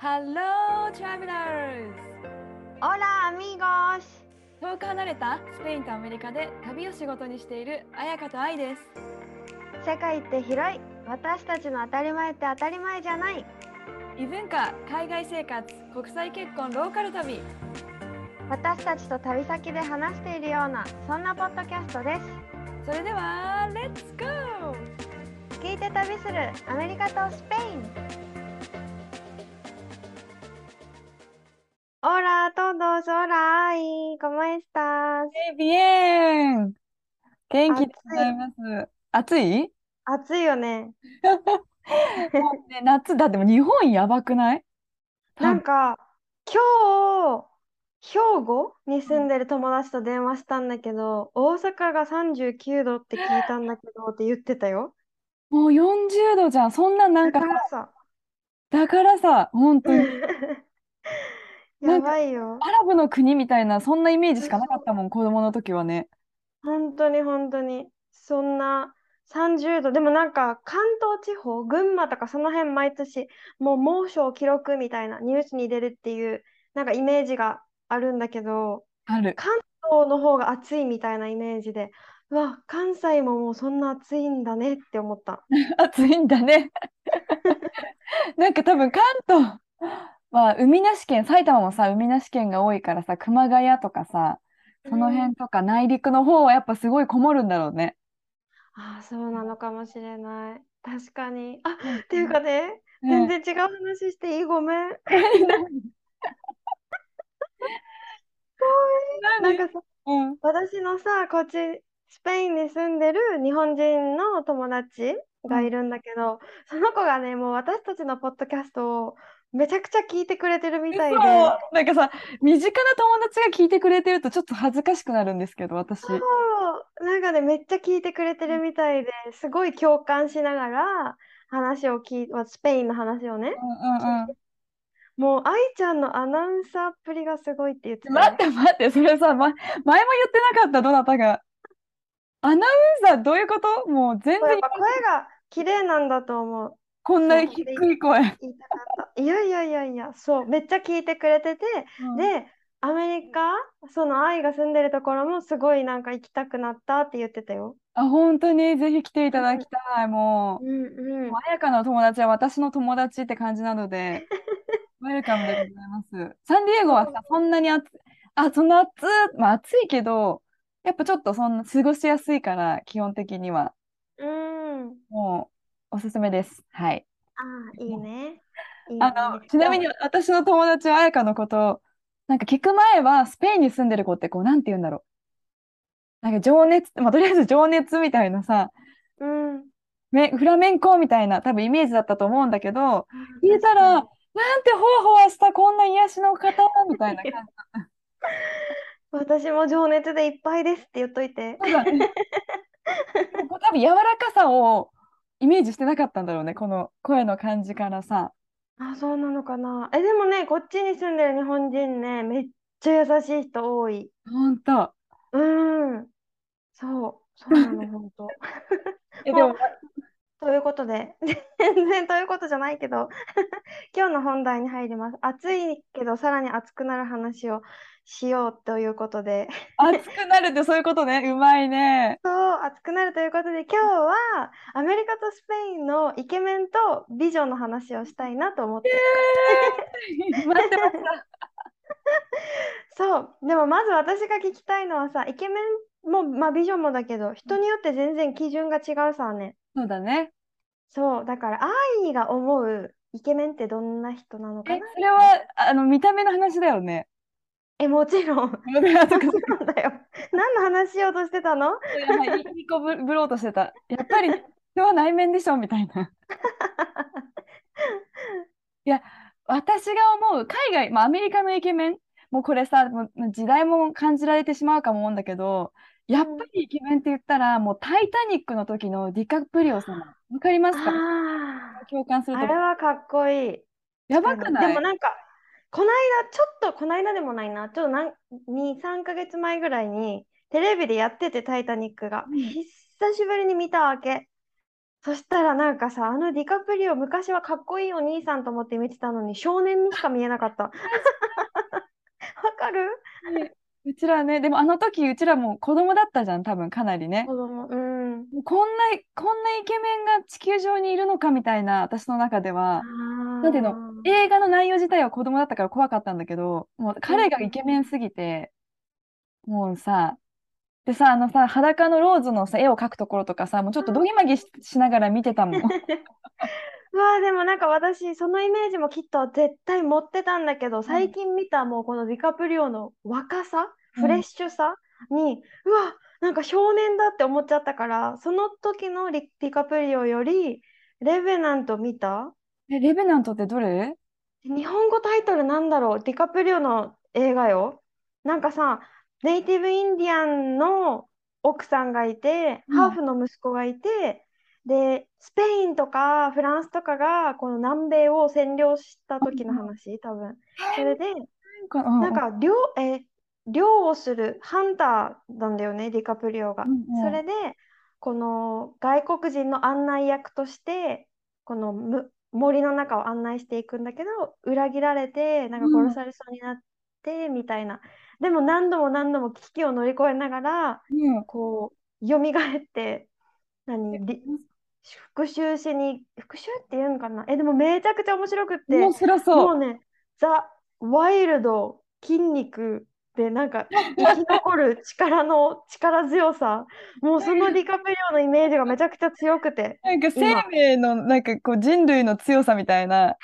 Hello, travelers! Hola amigos! 遠く離れたスペインとアメリカで旅を仕事にしている彩香と愛です。世界って広い私たちの当たり前って当たり前じゃない異文化、海外生活、国際結婚、ローカル旅。私たちと旅先で話しているようなそんなポッドキャストですそれでは、レッツゴー聞いて旅するアメリカとスペイン Hola a todos, hola, ay, ¿cómo estás? え、ビエン元気でございます。暑い？暑いよね。もうね、夏だってもう日本やばくない？なんか今日兵庫に住んでる友達と電話したんだけど、大阪が39度って聞いたんだけどって言ってたよ。もう40度じゃん。そんななんかだからさ、だからさ、本当に やばいよ。アラブの国みたいな、そんなイメージしかなかったもん、子供の時はね。本当に本当に。そんな30度。でもなんか関東地方、群馬とかその辺毎年もう猛暑を記録みたいなニュースに出るっていうなんかイメージがあるんだけど、ある。関東の方が暑いみたいなイメージで、うわ、関西ももうそんな暑いんだねって思った。暑いんだね。なんか多分関東は海なし県、埼玉もさ、海なし県が多いからさ、熊谷とかさ、その辺とか内陸の方はやっぱすごいこもるんだろうね。ああ、そうなのかもしれない。確かに。あ、うんっていうかね、うん全然違う話していい？ごめん。なんかさ、うん私のさ、こっち、スペインに住んでる日本人の友達がいるんだけど、その子がね、もう私たちのポッドキャストをめちゃくちゃ聞いてくれてるみたいで、なんかさ、身近な友達が聞いてくれてるとちょっと恥ずかしくなるんですけど、私。そうなんかね、めっちゃ聞いてくれてるみたいで、すごい共感しながら話を聞い、スペインの話をね、うんうんうん。もう愛ちゃんのアナウンサーっぷりがすごいって言ってた待っよ。て待って、それさ、ま、前も言ってなかった、どなたが。アナウンサーどういうこと？もう全然声が綺麗なんだと思う。こんな低い声。言いやいやいやいや、そう、めっちゃ聞いてくれてて、で、アメリカ、その愛が住んでるところもすごいなんか行きたくなったって言ってたよ。あ、本当にぜひ来ていただきたい。もうんう、うんもう。彩香の友達は私の友達って感じなので、ウェルカムでございます。サンディエゴはさ、そんなに暑い、あ、そんな暑い、まあ暑いけど、やっぱちょっとそんな過ごしやすいから、基本的には。うん。もう、おすすめです。はい。ああ、いいね。いいあねの、ちなみに私の友達は彩香のことを、なんか聞く前はスペインに住んでる子ってこう、なんて言うんだろう。なんか情熱、まあ、とりあえず情熱みたいなさ、うん。めフラメンコみたいな多分イメージだったと思うんだけど、聞いたら、なんてほわほわしたこんな癒しの方みたいな感じ。私も情熱でいっぱいですって言っといて。そうだねこう多分柔らかさをイメージしてなかったんだろうね、この声の感じからさ。あ、そうなのかな。え、でもね、こっちに住んでる日本人ね、めっちゃ優しい人多い。ほんと。うん。そう、そうなの、本当。え、でも、ということで、全然ということじゃないけど、今日の本題に入ります。暑いけど、さらに暑くなる話をしようということで、熱くなるってそういうことね。うまいね。そう、暑くなるということで、今日はアメリカとスペインのイケメンと美女の話をしたいなと思って。待ってました。そう、でもまず私が聞きたいのはさ、イケメンも、まあ、美女もだけど、人によって全然基準が違うさね。そうだね。そう、だから、愛が思うイケメンってどんな人なのかえ、なそれは、あの、見た目の話だよね。え、もちろん。も あそっかそっちろんだよ。何の話しようとしてたの？かいやまあいいい子ぶ、ぶろうとしてた。やっぱり、人は内面でしょみたいな。私が思う海外、まあ、アメリカのイケメン、もうこれさ、もう時代も感じられてしまうかも思うんだけど、やっぱりイケメンって言ったら、もうタイタニックの時のディカプリオ様、わかりますか？共感するとあれはかっこいい。やば。くない？でもなんか、こないだ、ちょっと、こないだでもないな、ちょっとなん2、3ヶ月前ぐらいに、テレビでやってて、タイタニックが。うん久しぶりに見たわけ。そしたらなんかさ、あのディカプリオ、昔はかっこいいお兄さんと思って見てたのに、少年にしか見えなかった。わかる？ねうちらね、でもあの時うちらもう子供だったじゃん、多分かなりね。子供。うん。こんな、こんなイケメンが地球上にいるのかみたいな、私の中では。なんていうのあ映画の内容自体は子供だったから怖かったんだけど、もう彼がイケメンすぎて、もうさ、でさ、あのさ、裸のローズのさ、絵を描くところとかさ、もうちょっとどぎまぎし、しながら見てたもん。うわあでもなんか私そのイメージもきっと絶対持ってたんだけど最近見たもうこのディカプリオの若さうん。フレッシュさにうわなんか少年だって思っちゃったからその時のリディカプリオよりレベナント見た？え、レベナントってどれ？日本語タイトルなんだろう？ディカプリオの映画よ。なんかさネイティブインディアンの奥さんがいて、うん。ハーフの息子がいてでスペインとかフランスとかがこの南米を占領した時の話多分。それでなんか、うん。なんか漁、えー漁をするハンターなんだよねディカプリオが。うんうん。それでこの外国人の案内役としてこのむ森の中を案内していくんだけど裏切られてなんか殺されそうになってみたいなでも何度も何度も危機を乗り越えながらうん。こう蘇って何？り復讐しに復讐って言うのかな？えでもめちゃくちゃ面白くって面白そう。もうねザ・ワイルド筋肉でなんか 生き残る力の力強さ。もうそのディカプリオのイメージがめちゃくちゃ強くてなんか生命の、なんかこう人類の強さみたいな。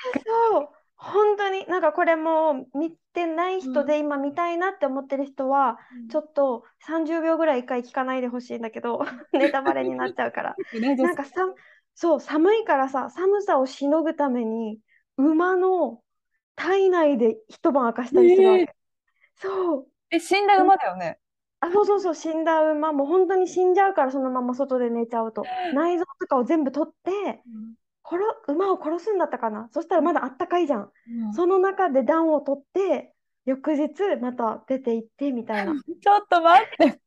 そう本当になんかこれも見てない人で今見たいなって思ってる人はちょっと30秒ぐらい一回聞かないでほしいんだけど ネタバレになっちゃうから。なんかさそう寒いからさ寒さをしのぐために馬の体内で一晩明かしたりするわけ、え。ーそう。え、死んだ馬だよね？あそうそうそう死んだ馬。もう本当に死んじゃうからそのまま外で寝ちゃうと。内臓とかを全部取って殺馬を殺すんだったかな？そしたらまだあったかいじゃんうんその中で暖を取って翌日また出て行ってみたいな ちょっと待って。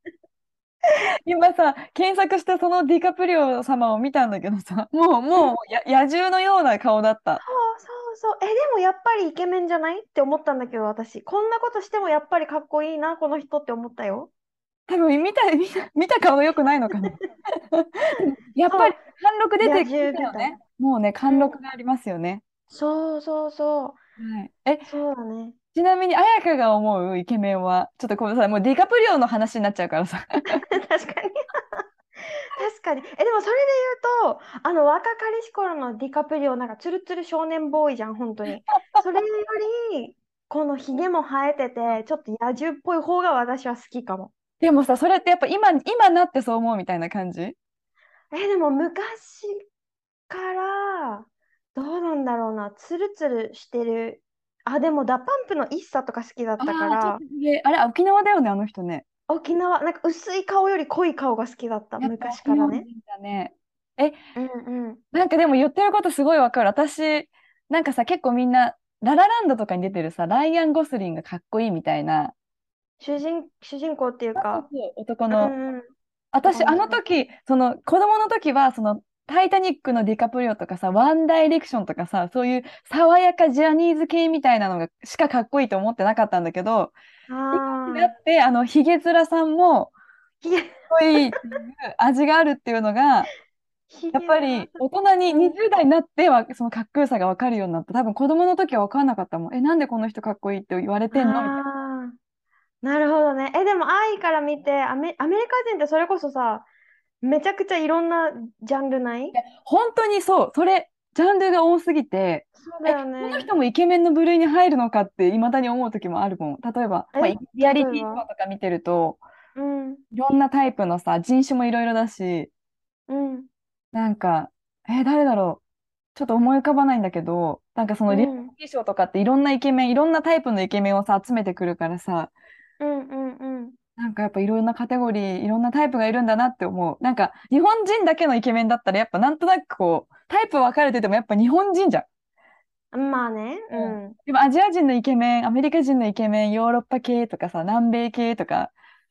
今さ、検索してそのディカプリオ様を見たんだけどさ、もう、もうや野獣のような顔だった。そうそうそう。え、でもやっぱりイケメンじゃないって思ったんだけど、私。こんなことしてもやっぱりかっこいいな、この人って思ったよ。多分見た、見た、見た顔が良くないのかな。やっぱり貫禄出てきたよね。もうね、貫禄がありますよね。そうそうそはい。え、う。そうだね。ちなみに、彩香が思うイケメンは、ちょっとこれさ、もうディカプリオの話になっちゃうからさ。確かに。確かに。え、でもそれで言うと、あの若かりし頃のディカプリオ、なんかツルツル少年ボーイじゃん、本当に。それより、このひげも生えてて、ちょっと野獣っぽい方が私は好きかも。でもさ、それってやっぱ今、今なってそう思うみたいな感じ？え、でも昔から、どうなんだろうな、ツルツルしてる。あ、でも DA PUMP の ISSA とか好きだったからあれ、沖縄だよね、あの人ね。沖縄、なんか薄い顔より濃い顔が好きだった、昔からね。ね。うんうん。なんかでも言ってることすごいわかる。私、なんかさ、結構みんな、ララランドとかに出てるさ、ライアン・ゴスリンがかっこいいみたいな、主人、主人公っていうか、男の。うんうん、私、あの時、その子供の時は、その、タイタニックのディカプリオとかさ、ワンダイレクションとかさ、そういう爽やかジャニーズ系みたいなのがしかかっこいいと思ってなかったんだけど、あだって、あの、ヒゲ面さんもかっこいい味があるっていうのが、やっぱり大人に20代になってはそのかっこよさが分かるようになった。多分子供の時は分かんなかったもん。え、なんでこの人かっこいいって言われてんの？みたいな。なるほどね。え、でも、愛から見てアメリカ人ってそれこそさ、めちゃくちゃいろんなジャンルない？本当にそう、それ、ジャンルが多すぎて、そうだよこのね。人もイケメンの部類に入るのかって未だに思う時もあるもん。例えば、えまあ、リアリティショーとか見てると、うん、いろんなタイプのさ、人種もいろいろだし、うん。なんか、え、誰だろう。ちょっと思い浮かばないんだけど、なんかそのリアリうんティショーとかっていろんなイケメン、いろんなタイプのイケメンをさ、集めてくるからさ、うんうんうん。なんかやっぱいろんなカテゴリー、いろんなタイプがいるんだなって思う。なんか日本人だけのイケメンだったらやっぱなんとなくこう、タイプ分かれててもやっぱ日本人じゃん。まあね。うん。でもアジア人のイケメン、アメリカ人のイケメン、ヨーロッパ系とかさ、南米系とか、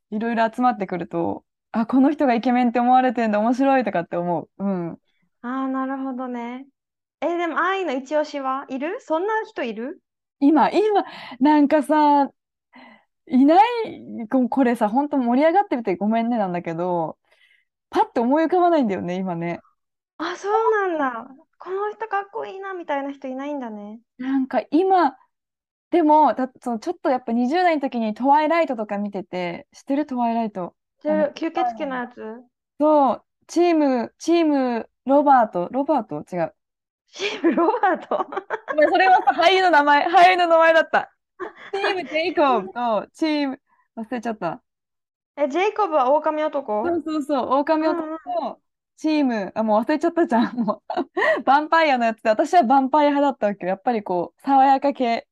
いろいろ集まってくると、あ、この人がイケメンって思われてるんだ、面白いとかって思う。うん。ああ、なるほどね。え、でも、愛の一押しはいる？そんな人いる？今、今、なんかさ、いない、ここれさ、本当盛り上がってみてごめんねなんだけど、パッて思い浮かばないんだよね、今ね。あ、そうなんだ。この人かっこいいなみたいな人いないんだね。なんか今、でも、だそのちょっとやっぱ20代の時にトワイライトとか見てて、知ってるトワイライト？知ってる吸血鬼のやつそう、チーム、チーム、ロバート、ロバート？違う。チームロバート？それはさ、俳優の名前、俳優の名前だった。チーム、ジェイコブと、チーム、忘れちゃった。え、ジェイコブは狼男？そうそうそう、狼男と、チーム、あ、もう忘れちゃったじゃん。もう、ヴァンパイアのやつで、私はヴァンパイア派だったわけよ。やっぱりこう、爽やか系。え、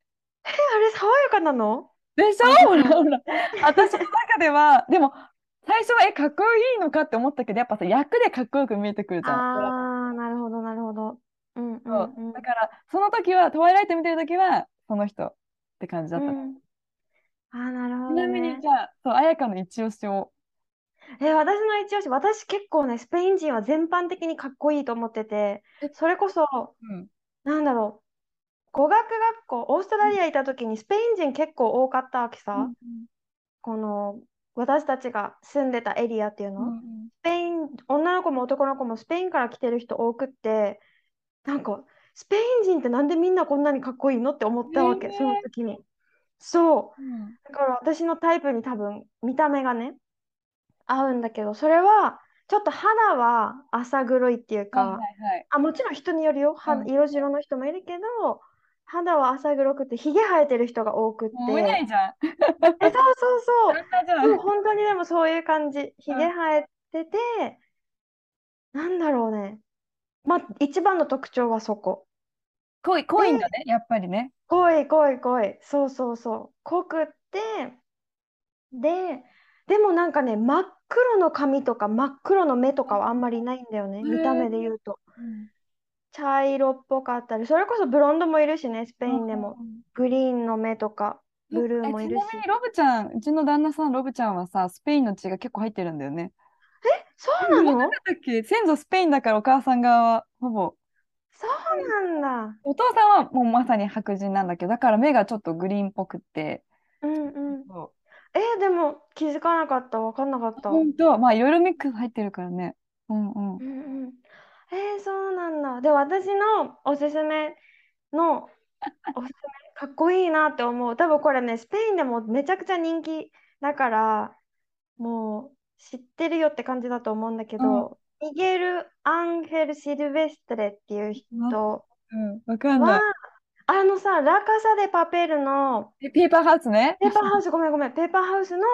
あれ爽やかなの？でしょ？ほらほら。私の中では、でも、最初は、え、かっこいいのかって思ったけど、やっぱさ、役でかっこよく見えてくるじゃん。ああ、なるほど、なるほど。うんうそんうんうだから、その時は、トワイライト見てる時は、その人って感じだった。うん。あーなるほどちなみねに、じゃあ、そう、彩香の一押しを。え、私の一押し、私結構ね、スペイン人は全般的にかっこいいと思っててえ、それこそ、うん。なんだろう、語学学校、オーストラリアいた時にスペイン人結構多かったわけさ、この私たちが住んでたエリアっていうの、スペイン、女の子も男の子もスペインから来てる人多くって、なんか、スペイン人ってなんでみんなこんなにかっこいいのって思ったわけ、ねえその時に。そう。うんだから私のタイプに多分見た目がね合うんだけどそれはちょっと肌は浅黒いっていうはいかはいはい。あもちろん人によるよはうん色白の人もいるけど肌は浅黒くてひげ生えてる人が多くってもういないじゃん。えそうそうそう。そう本当にでもそういう感じひげ生えててなんだろうねまあ一番の特徴はそこ濃い、濃いん。だね、やっぱりね。濃い濃い濃いそうそうそう。濃くってででもなんかね真っ黒の髪とか真っ黒の目とかはあんまりないんだよね見た目で言うと。茶色っぽかったりそれこそブロンドもいるしねスペインでも。グリーンの目とかブルーもいるし。えちなみにロブちゃん、うちの旦那さん、ロブちゃんはさ、スペインの血が結構入ってるんだよね。そうなの？だっけ？先祖スペインだからお母さん側はほぼ。そうなんだお父さんはもうまさに白人なんだけど、だから目がちょっとグリーンっぽくって。うんうんそえでも気づかなかった分かんなかったう本当、まあいろいろミックス入ってるからね。うんうん。うんうんえー、そうなんだ。で、私のおすすめの、おすすめ、かっこいいなって思う。多分これね、スペインでもめちゃくちゃ人気だから、もう知ってるよって感じだと思うんだけど、ミゲル・アンヘル・シルベストレっていう人うん、わかんなは、い。あのさ、ラカサ・デ・パペルの、えペーパーハウスね？ペーパーハウス、ごめんごめん、ペーパーハウスの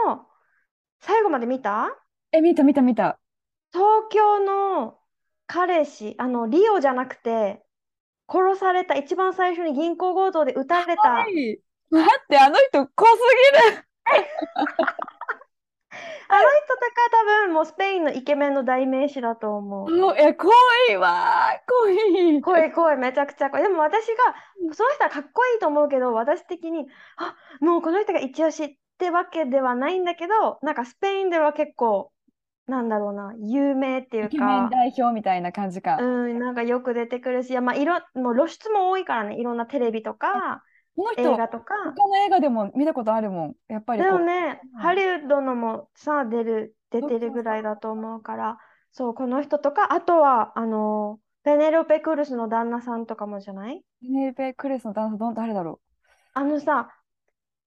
最後まで見た？え、見た見た見た。東京の彼氏、あの、リオじゃなくて、殺された、一番最初に銀行強盗で撃たれた、はい。待って、あの人濃すぎる。あの人とか多分もうスペインのイケメンの代名詞だと思う。もうえ、濃いわー、濃い。濃い濃い、めちゃくちゃ濃い。でも私が、その人はかっこいいと思うけど、私的に、あ、もうこの人が一押しってわけではないんだけど、なんかスペインでは結構、なんだろうな、有名っていうイケメンか、代表みたいな感じか。うん、なんかよく出てくるし、いやまあ、いろ、もう露出も多いからね、いろんなテレビとか、この人、映画とか。他の映画でも見たことあるもん。やっぱりで。もね、うんハリウッドのもさ、出る、出てるぐらいだと思うから、そう、この人とか、あとは、あの、ペネロペ・クルスの旦那さんとかもじゃない？ネルペ・クレスの旦那さん、ど誰だろあのさ、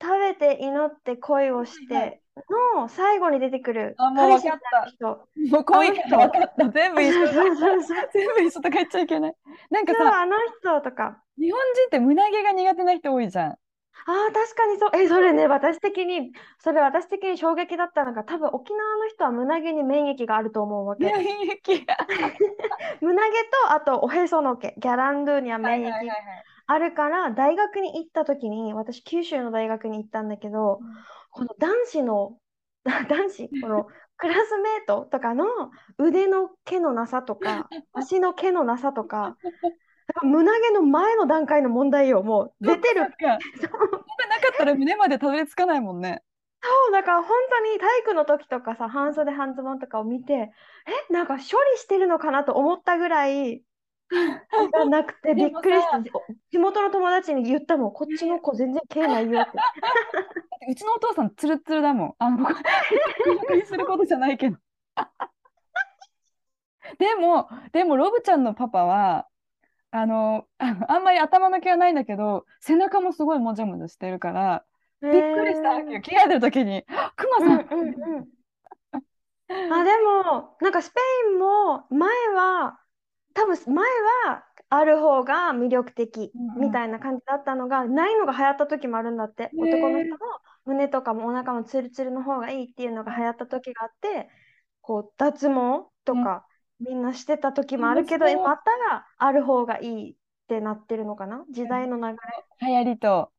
食べて祈って恋をしての最後に出てくる彼氏みわかったたいな人。う。もう濃いから分かった。全部一緒。全部一緒とか言っちゃいけない。なんかさ、あの人とか。日本人って胸毛が苦手な人多いじゃん。ああ、確かにそう。え、それね、私的に、それ私的に衝撃だったのが、多分沖縄の人は胸毛に免疫があると思うわけ。免疫。胸毛と、あとおへその毛、ギャランドゥには免疫はいはいはいはい。あるから、大学に行った時に、私、九州の大学に行ったんだけど、この男子の、男子、このクラスメートとかの腕の毛のなさとか、足の毛のなさとか、胸毛の前の段階の問題よ、もう出てる。そなかったら胸までたどり着かないもんね。そう、だから本当に体育の時とかさ、半袖半ズボンとかを見て、え、なんか処理してるのかなと思ったぐらい、がなくてびっくりした。地元の友達に言ったもん、こっちの子全然毛ないよって。うちのお父さんツルツルだもん。あの、これにすることじゃないけど。でも、でも、ロブちゃんのパパは、あの、あんまり頭の毛はないんだけど、背中もすごいもじゃもじゃしてるから、びっくりしたわけよ。着替えてる時に、あクマうんさん。うんうん。あ、でも、なんかスペインも前は、多分前はある方が魅力的うんうんみたいな感じだったのが、ないのが流行った時もあるんだって。男の人も胸とかもお腹もツルツルの方がいいっていうのが流行った時があって、こう脱毛とかみんなしてた時もあるけど、面白いまたある方がいいってなってるのかな？時代の流れ。流行りと。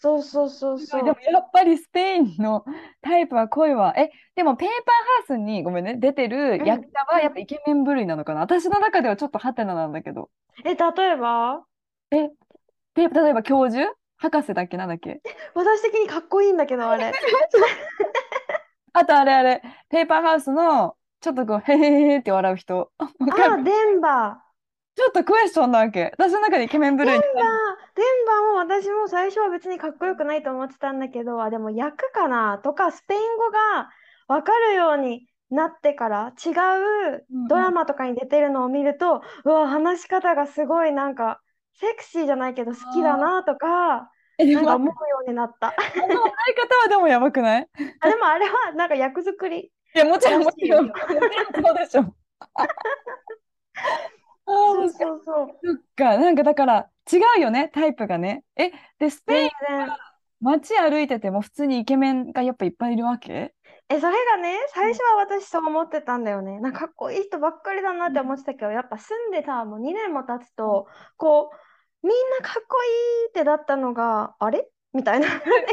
そうそうそうそう。でもやっぱりスペインのタイプは濃いわ。え、でもペーパーハウスにごめんね、出てる役者はやっぱイケメン部類なのかな？私の中ではちょっとハテナなんだけど。え、例えば？ペ例えば教授？博士だっけ？なんだっけ？私的にかっこいいんだけど、あれ。あと あれあれ、ペーパーハウスのちょっとこう、へへへって笑う人。あ、る？デンバー。ちょっとクエスチョンなわけ。私の中でイケメン部類にデンバー、デンバーも私も最初は別にかっこよくないと思ってたんだけど、あ、でも役かなとか、スペイン語がわかるようになってから違ううんうんドラマとかに出てるのを見ると、うわ、話し方がすごいなんかセクシーじゃないけど好きだなとか、なんかも、思うようになった。あの笑い方はでもやばくない？あ、でもあれはなんか役作り。いや、もちろん、もちろん。ら そうでしょ。そうもうそそうそう。っか。なんかだから、違うよね、タイプがね。え、で、スペイン全然。街歩いてても普通にイケメンがやっぱいっぱいいるわけ？え、それがね、最初は私そう思ってたんだよね。なんかかっこいい人ばっかりだなって思ってたけど、やっぱ住んでたもう2年も経つと、こう、みんなかっこいいってだったのが、あれ？みたいな。基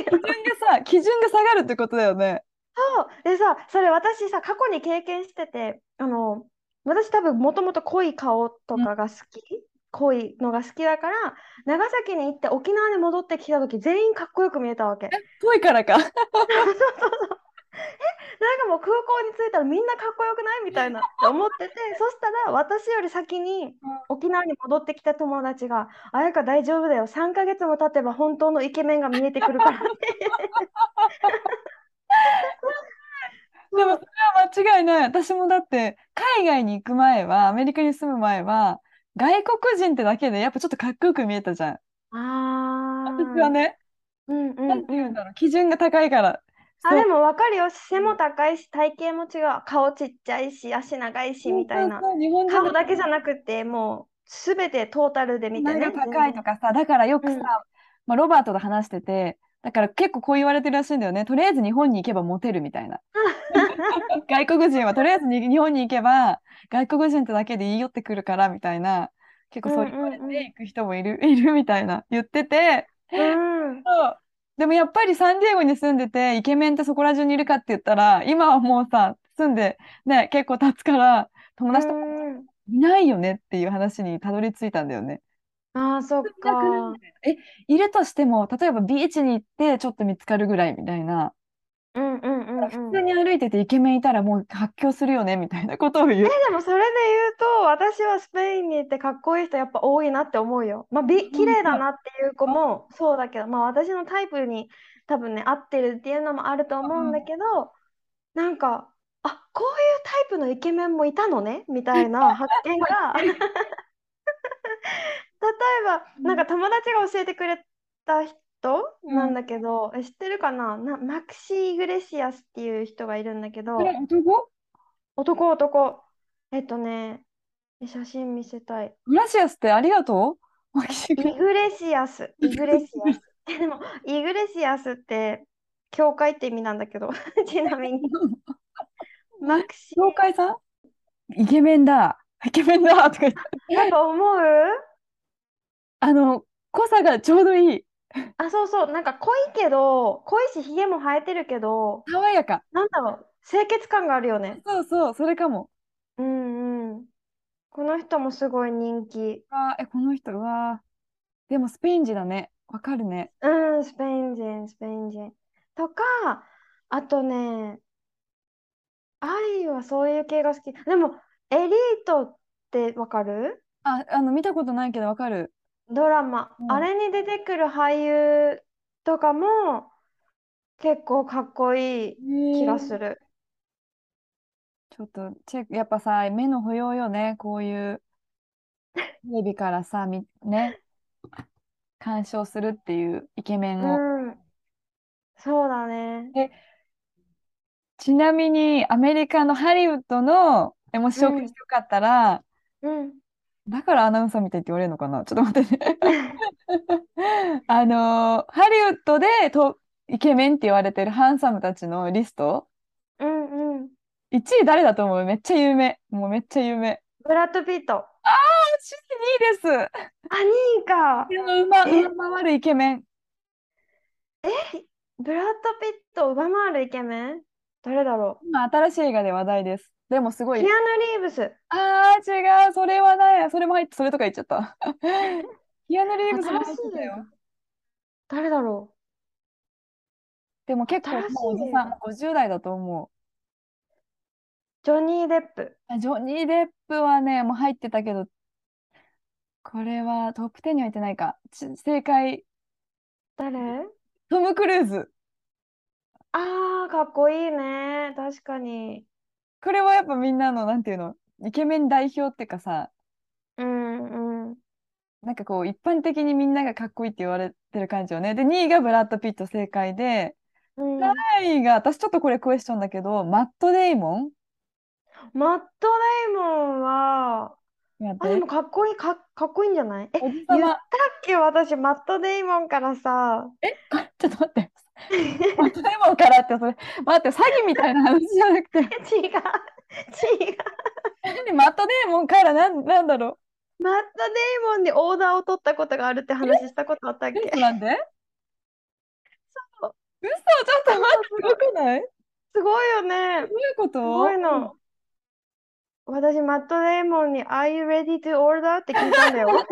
準がさ、基準が下がるってことだよね。そう。でさ、それ私さ、過去に経験してて、あの、私多分もともと濃い顔とかが好き、濃いのが好きだから、長崎に行って沖縄に戻ってきた時、全員かっこよく見えたわけ。遠いからか。そうそうそう。え、なんかもう空港に着いたらみんなかっこよくないみたいなって思ってて、そしたら私より先に沖縄に戻ってきた友達が、あやか大丈夫だよ、3ヶ月も経てば本当のイケメンが見えてくるからって。でもそれは間違いない。私もだって、海外に行く前は、アメリカに住む前は、外国人ってだけでやっぱちょっとかっこよく見えたじゃん。あ私はね、うんうんなんて言ううんんだろう、基準が高いから。あ、でも分かるよ。背も高いし、体型も違う。顔ちっちゃいし、足長いし、みたいな。そうそう日本人顔だけじゃなくて、もう、すべてトータルで見てね。名が高いとかさ、だからよくさ、うんまあ、ロバートと話してて、だから結構こう言われてるらしいんだよね。とりあえず日本に行けばモテるみたいな。外国人はとりあえずに日本に行けば外国人ってだけで言い寄ってくるからみたいな結構そう言われて行く人もいる、いるみたいな言っててうん。そうでもやっぱりサンディエゴに住んでてイケメンってそこら中にいるかって言ったら今はもうさ住んでね結構経つから友達とかうんいないよねっていう話にたどり着いたんだよね。ああ、そっか。え、いるとしても、例えばビーチに行ってちょっと見つかるぐらいみたいな、うんうんうんうん。普通に歩いててイケメンいたらもう発狂するよねみたいなことを言う。でもそれで言うと、私はスペインに行ってかっこいい人やっぱ多いなって思うよ。まあ、び綺麗だなっていう子もそうだけど、まあ私のタイプに多分ね、合ってるっていうのもあると思うんだけど、なんか、あ、こういうタイプのイケメンもいたのねみたいな発見が、例えば、なんか友達が教えてくれた人なんだけど、え知ってるかな？な、マクシー・イグレシアスっていう人がいるんだけど。男？男男。えっとね、写真見せたい。グラシアスってありがとう？マキシイグレシアス、イグレシアス。えでも、イグレシアスって、教会って意味なんだけど、ちなみに。マクシ教会さん？イケメンだ。イケメンだ。とか言って。やっぱ思う？あの、濃さがちょうどいい。あ、そうそう、なんか濃いけど、濃いし、ひげも生えてるけど、爽やか。なんだろう、清潔感があるよね。そうそう、それかも。うんうん。この人もすごい人気。あー、え、この人、うわー。でもスペイン人だね。わかるね。うん、スペイン人、スペイン人。とか、あとね、愛はそういう系が好き。でも、エリートってわかる？あ、あの、見たことないけどわかる。ドラマ。うんあれに出てくる俳優とかも結構かっこいい気がする。ちょっとチェック、やっぱさ、目の保養よね。こういうテレビからさ、み、ね、鑑賞するっていうイケメンを。うん。そうだね。ちなみに、アメリカのハリウッドの、え、もし紹介してよかったら、うん。だからアナウンサーみたいって言われるのかな？ちょっと待ってね。あのーハリウッドでとイケメンって言われてるハンサムたちのリスト、うんうん。1位誰だと思う？めっちゃ有名。もうめっちゃ有名。ブラッド・ピット。あ、2位です。あ、2位か。うま、上回るイケメン。ブラッド・ピットを上回るイケメン？誰だろ今、新しい映画で話題です。でもすごう。いキア。ヌ・リーブス。あー、違う。それはない。それも入って、それとか言っちゃった。キアヌ・リーブスも入ってたよ。誰だろでも結構もうおじさん、もう50代だと思う。う。ジョニー・デップ。あジョニー・デップはね、もう入ってたけど、これはトップ10に入ってないか。ち正解、誰？トム・クルーズ。あー、かっこいいね。確かに。これはやっぱみんなの、なんていうの、イケメン代表っていうかさ、うんうん。なんかこう、一般的にみんながかっこいいって言われてる感じよね。で、2位がブラッド・ピット正解で、うん、3位が、私ちょっとこれクエスチョンだけど、マット・デイモン？マット・デイモンは、あ、でもかっこいい、か、かっこいいんじゃない？え、言ったっさけ？私、マット・デイモンからさ、ま、ちょっと待って。マット・デイモンからって、それ、待って、詐欺みたいな話じゃなくて、違う、違う。何マット・デイモンからなん、なんだろマット・デイモンにオーダーを取ったことがあるって話したことあったっう。け？レストランで？そう嘘、ちょっと待って、すごくない？すごいよね。どういうこと？すごいの。私、マット・デイモンに Are you ready to order? って聞いたんだよ。ど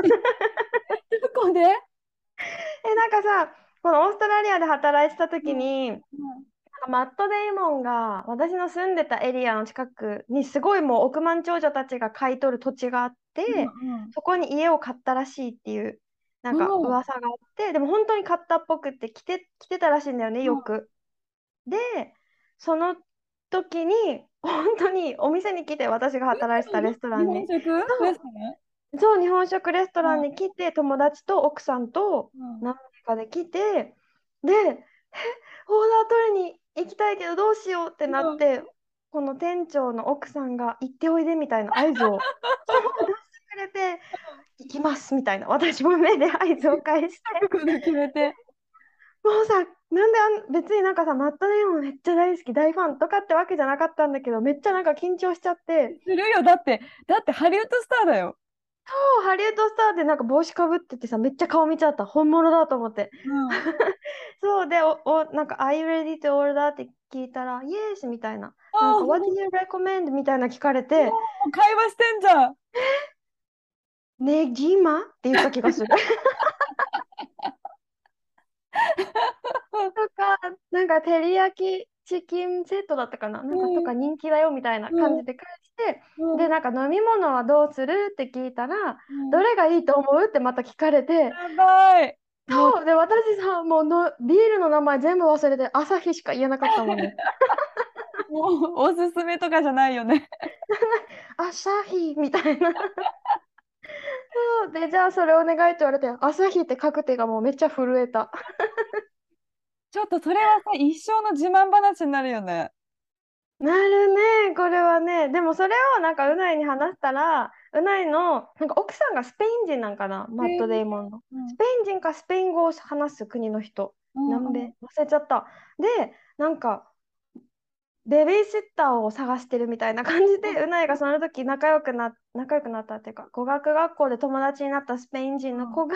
こで？え、なんかさ、このオーストラリアで働いてた時に、なん。かマット・デイモンが私の住んでたエリアの近くにすごいもう億万長者たちが買い取る土地があって、うんそこに家を買ったらしいっていうなんかうん。噂があって、でも本当に買ったっぽくって来て、来てたらしいんだよね、よく。で、その時に本当にお店に来て私が働いてたレストランに。そう。日本食レストランに来て友達と奥さんとうん。何名かで来てでえオーダー取りに行きたいけどどうしようってなって、この店長の奥さんが行っておいでみたいな合図を 出してくれて行きますみたいな私も目で合図を返してここで決めて。もうさなんであん別になんかさマットデイモンめっちゃ大好き大ファンとかってわけじゃなかったんだけどめっちゃなんか緊張しちゃってするよ。だって、だってハリウッドスターだよ。そうハリウッドスターでなんか帽子かぶっててさめっちゃ顔見ちゃった本物だと思ってうん。そうでおおなんか「Are you ready to order?」って聞いたら「Yes」みたいななんか「あー What do you recommend?」みたいな聞かれてもう会話してんじゃん。「ねじま?」って言った気がする とかなんか照り焼きチキンセットだったかななんかうんとか人気だよみたいな感じで返うん。でなんか飲み物はどうする？って聞いたらうん。どれがいいと思う？ってまた聞かれてやばい。そうで私さもうのビールの名前全部忘れて朝日しか言えなかったもんね。もうおすすめとかじゃないよね。朝日みたいな。そうでじゃあそれお願いって言われて朝日って書く手がもうめっちゃ震えた。ちょっとそれはさ、一生の自慢話になるよね。なるねこれはねでもそれをなんかうないに話したらうないの、なんか奥さんがスペイン人なんかな、マット・デイモンの。うんスペイン人かスペイン語を話す国の人。うん南米忘れちゃった。で、なんか、ベビーシッターを探してるみたいな感じで、うないがその時仲良くな、仲良くなったっていうか、語学学校で友達になったスペイン人の子が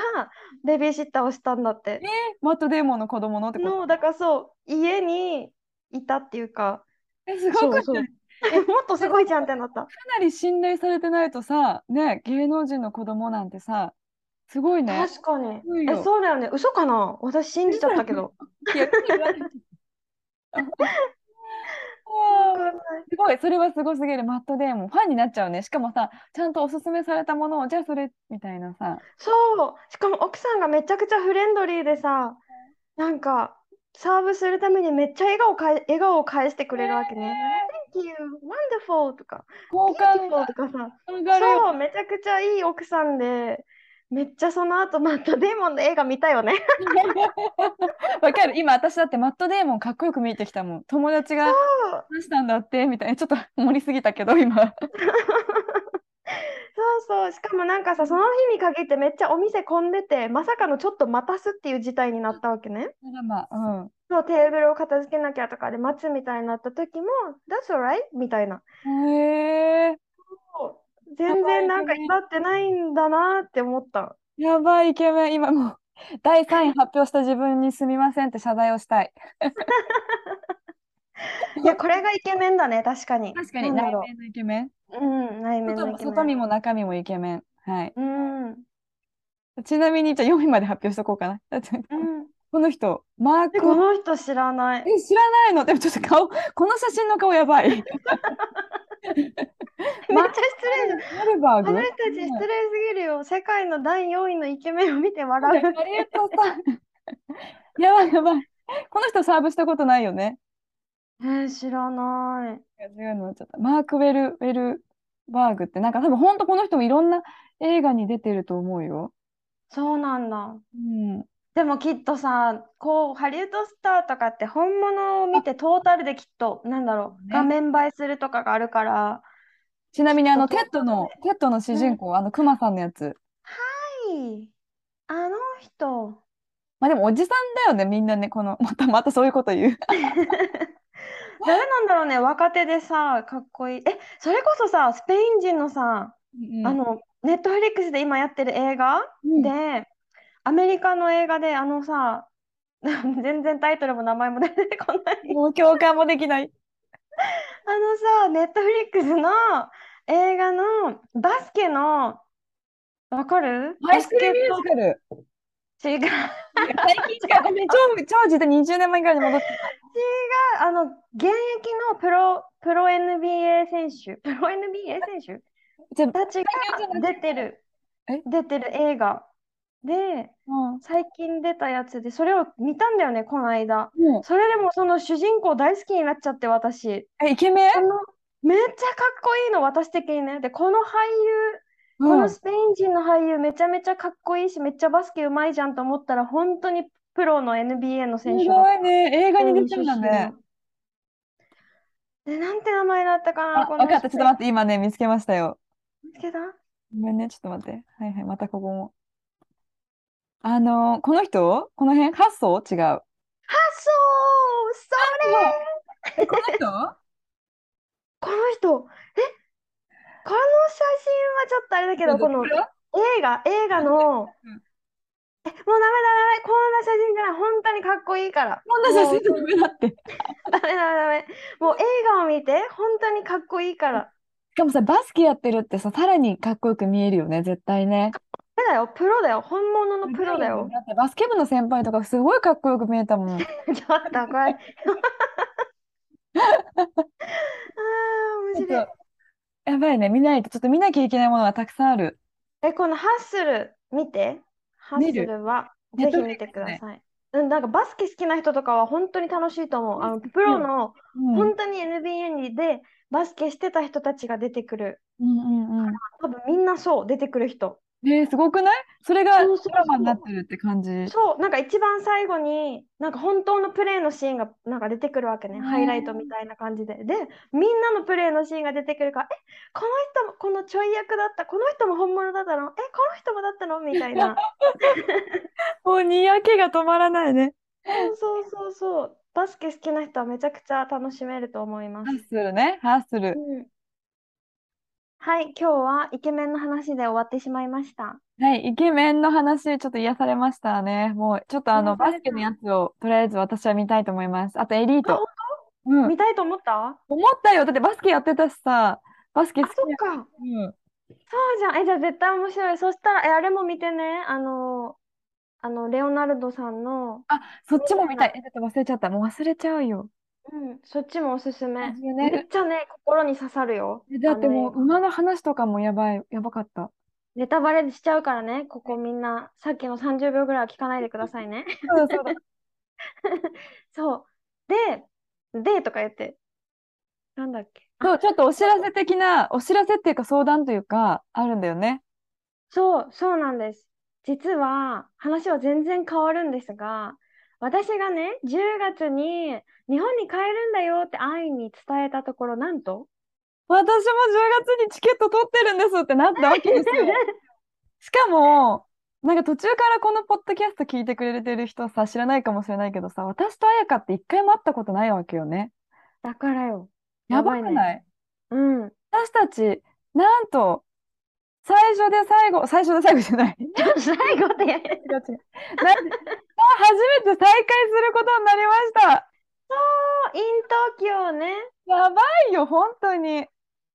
ベビーシッターをしたんだって。マットデーモンの子供のってこと？の、だからそう、家にいたっていうか、え、すごくない？え、もっとすごいじゃんってなった。かなり信頼されてないとさ、ね、芸能人の子供なんてさ、すごいね。確かに。ごいよえ、そうだよね。嘘かな？私信じちゃったけど。いや言われて あーわかんないすごい、それはすごすぎる。マットデーモン、ファンになっちゃうね。しかもさ、ちゃんとおすすめされたものを、じゃあそれみたいなさ。そう。しかも奥さんがめちゃくちゃフレンドリーでさ、なんか、サーブするためにめっちゃ笑顔かえ笑顔を返してくれるわけね。Thank you, wonderful とか、好感がとかさ。そう、めちゃくちゃいい奥さんで、めっちゃその後マットデーモンの映画見たよね。わかる。今、私だってマットデーモンかっこよく見えてきたもん。友達がそう話したんだって、みたいな。ちょっと盛りすぎたけど、今。そうそう。しかもなんかさ、その日に限ってめっちゃお店混んでて、まさかのちょっと待たすっていう事態になったわけね。あらまあ、うん。そう、テーブルを片付けなきゃとかで待つみたいになった時も、That's alright? みたいな。へえ全然なんかやばいね威張ってないんだなって思った。やばいイケメン。今もう、第3位発表した自分にすみませんって謝罪をしたい。いや、これがイケメンだね、確かに。確かに、内面のイケメン。う。うん、内面のイケメン。外身も中身もイケメン。はい。うん。ちなみに、じゃあ4位まで発表しとこうかな。この人、マーえ、ク、この人知らない。え、知らないの？でもちょっと顔、この写真の顔やばい。めっちゃ失礼じゃん。あの人たち失礼すぎるよ。世界の第4位のイケメンを見て笑う。ありがとうさん。やばいやばい。この人サーブしたことないよね。えー、知らない。違うのちょっとマーク・ウェル、ウェルバーグって、なんか多分本当この人もいろんな映画に出てると思うよ。そうなんだ。うん。でもきっとさ、こう、ハリウッドスターとかって本物を見てトータルできっと、なんだろう、ね画面映えするとかがあるから、ちなみにあの、テッドの、テッドの主人公、あの、クマさんのやつ。はい、あの人、まあでもおじさんだよね、みんなね、この、またまたそういうこと言う。誰なんだろうね、若手でさ、かっこいい。え、それこそさ、スペイン人のさ、あの、ネットフリックスで今やってる映画？うんで、アメリカの映画で、あのさ、全然タイトルも名前も出てこない。もう共感もできない。あのさ、ネットフリックスの映画のバスケの、わかる？ハイスクールミュージカル。違う。最近か、ごめん、超、超時代20年前ぐらいに戻ってあの、現役のプロ、プロ NBA 選手、プロ NBA 選手？たちが出てる。え、出てる映画。で、うん。最近出たやつで、それを見たんだよね、この間。もそれでもその主人公大好きになっちゃって、私。う、え、イケメン？めっちゃかっこいいの、私的にね。で、この俳優、こうんのスペイン人の俳優、めちゃめちゃかっこいいし、めっちゃバスケうまいじゃんと思ったら、本当にプロの NBA のす選手だった。ごいね。映画に出てるんだね。で、なんて名前だったかあ、な、このわかった。ちょっと待って、今ね、見つけましたよ。見つけた？ごめんね、ちょっと待って。はいはい、またここも。あのーこの人？この辺？ハッソー？違う。あ、そう、それえ、この人？この人、え、この写真はちょっとあれだけど、この映画、映画の、え、もうダメだダメ、こんな写真じゃない、本当にかっこいいから。こんな写真ダメだって。ダメダメダメ。もう映画を見て、本当にかっこいいから。しかもさ、バスケやってるってさ、さらにかっこよく見えるよね、絶対ね。ダメだよ、プロだよ、本物のプロだよ。だってバスケ部の先輩とかすごいかっこよく見えたもん。ちょっと、これ。ああ、面白い。やばいね、見ないと、ちょっと見なきゃいけないものがたくさんある。え、このハッスル、見て。ハッスルは、ぜひ見てください。うん、なんかバスケ好きな人とかは本当に楽しいと思う。あの、プロの、うん、本当に NBA にでバスケしてた人たちが出てくる。うんうんうん。多分みんなそう、出てくる人。ねすごくない？それがドラマになってるって感じ？そう、なんか一番最後に、なんか本当のプレーのシーンがなんか出てくるわけね、ねハイライトみたいな感じで。で、みんなのプレーのシーンが出てくるから、え、この人もこのちょい役だった、この人も本物だったの、え、この人もだったの？みたいな。もうにやけが止まらないね。そうそうそうそう。バスケ好きな人はめちゃくちゃ楽しめると思いますハッ。スルね、ハッスル。うんはい、今日はイケメンの話で終わってしまいました。はい、イケメンの話、ちょっと癒されましたね。もう、ちょっとあの、バスケのやつを、とりあえず私は見たいと思います。あと、エリーあ、ト。本うん。当見たいと思った？思ったよ。だってバスケやってたしさ、バスケ好あ、きっか。うん。そうじゃん。え、じゃあ絶対面白い。そしたら、え、あれも見てね。あの、あの、レオナルドさんの、あ、そっちも見たい。え、ちょっと忘れちゃった。もう忘れちゃうよ。うん、そっちもおすすめ。ねめっちゃね、心に刺さるよ。えだってもう、馬の話とかもやばい、やばかった。ネタバレしちゃうからね、ここみんな、さっきの30秒ぐらいは聞かないでくださいね。そうだそうだ。そう。で、でとか言って、なんだっけ？あそう、ちょっとお知らせ的な、お知らせっていうか相談というか、あるんだよね。そう、そうなんです。実は話は全然変わるんですが、私がね、10月に日本に帰るんだよって愛に伝えたところ、なんと？私も10月にチケット取ってるんですってなったわけですよ。しかも、なんか途中からこのポッドキャスト聞いてくれてる人さ、知らないかもしれないけどさ、私と彩香って一回も会ったことないわけよね。だからよ。やばくない？うん。私たち、なんと、最初で最後、最初で最後じゃない。最後で。違う違う。初めて再会することになりました。イン東京ね。やばいよ、本当に。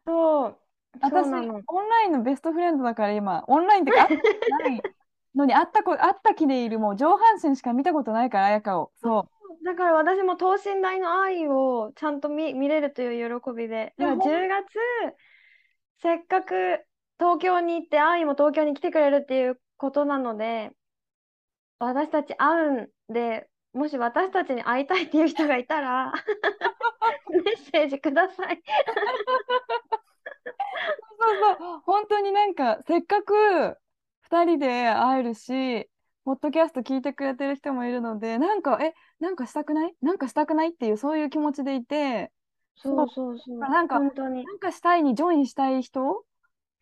そう。私。オンラインのベストフレンドだから今、オンラインってか、会ったことないのに会ったこ、会った気でいる、もう上半身しか見たことないから、彩香を。そだから私も等身大の愛をちゃんと見、見れるという喜びで。だからいやほん10月、せっかく東京に行って愛も東京に来てくれるっていうことなので、私たち会うんで、もし私たちに会いたいっていう人がいたら、メッセージください。そうそう、本当になんか、せっかく2人で会えるし、ポッドキャスト聞いてくれてる人もいるので、なんか、え、なんかしたくない？なんかしたくないっていう、そういう気持ちでいて、そうそうそう。なんか本当に。なんかしたいにジョインしたい人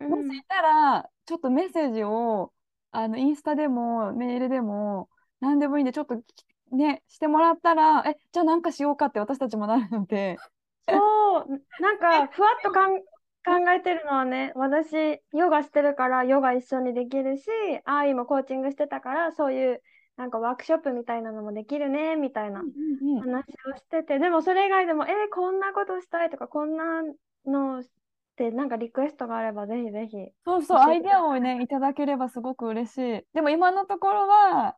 うんもしいたら、ちょっとメッセージを、あの、インスタでも、メールでも、何でもいいんで、ちょっときね、してもらったら、え、じゃあなんかしようかって私たちもなるので、そう、なんかふわっとかん考えてるのはね、私、ヨガしてるからヨガ一緒にできるし、愛もコーチングしてたから、そういうなんかワークショップみたいなのもできるね、みたいな話をしてて、でもそれ以外でも、えーこんなことしたいとか、こんなのってなんかリクエストがあれば、ぜひぜひ。そうそう、アイデアをね、いただければすごく嬉しい。でも今のところは、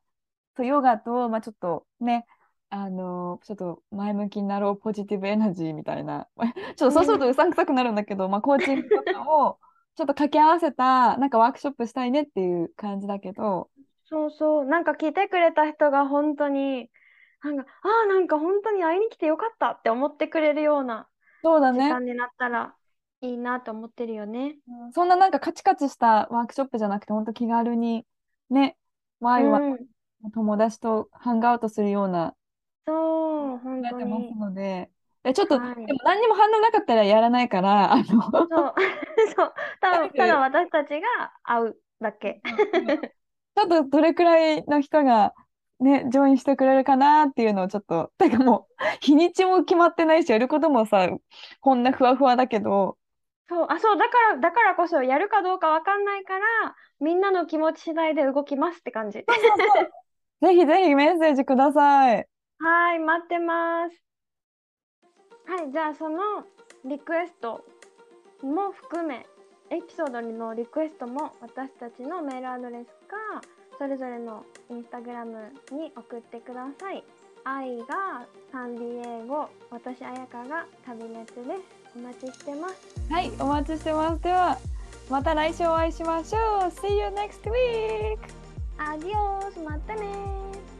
そうヨガと、まあちょっとね、あのちょっと前向きになろう、ポジティブエナジーみたいな。ちょっとそうするとうさんくさくなるんだけど、まあコーチングとかを ちょっと掛け合わせた、なんかワークショップしたいねっていう感じだけど、そうそう、なんか来てくれた人が本当に、なんか、ああ、なんか本当に会いに来てよかったって思ってくれるようなそうだね。時間になったらいいなと思ってるよね。うん。そんななんかカチカチしたワークショップじゃなくて、本当気軽にね、ワイワイうん、友達とハングアウトするようなそう、本当やってますに。ので、でちょっと、はい。でも何にも反応なかったらやらないから、あの、そう、そう、ただ、ただ私たちが会うだけ。ちょっとどれくらいの人がね、ジョインしてくれるかなっていうのをちょっと、てかもう、日にちも決まってないし、やることもさ、こんなふわふわだけど、そう、あ、そう、だから、だからこそやるかどうかわかんないから、みんなの気持ち次第で動きますって感じ。ぜひぜひメッセージください。はい、待ってます。はい、じゃあそのリクエストも含め、エピソードのリクエストも私たちのメールアドレスか、それぞれのインスタグラムに送ってください。愛がサンディエゴ、私あやかが旅熱です。お待ちしてます。はい、お待ちしてます。では、また来週お会いしましょう。See you next week! アディオス、またねー。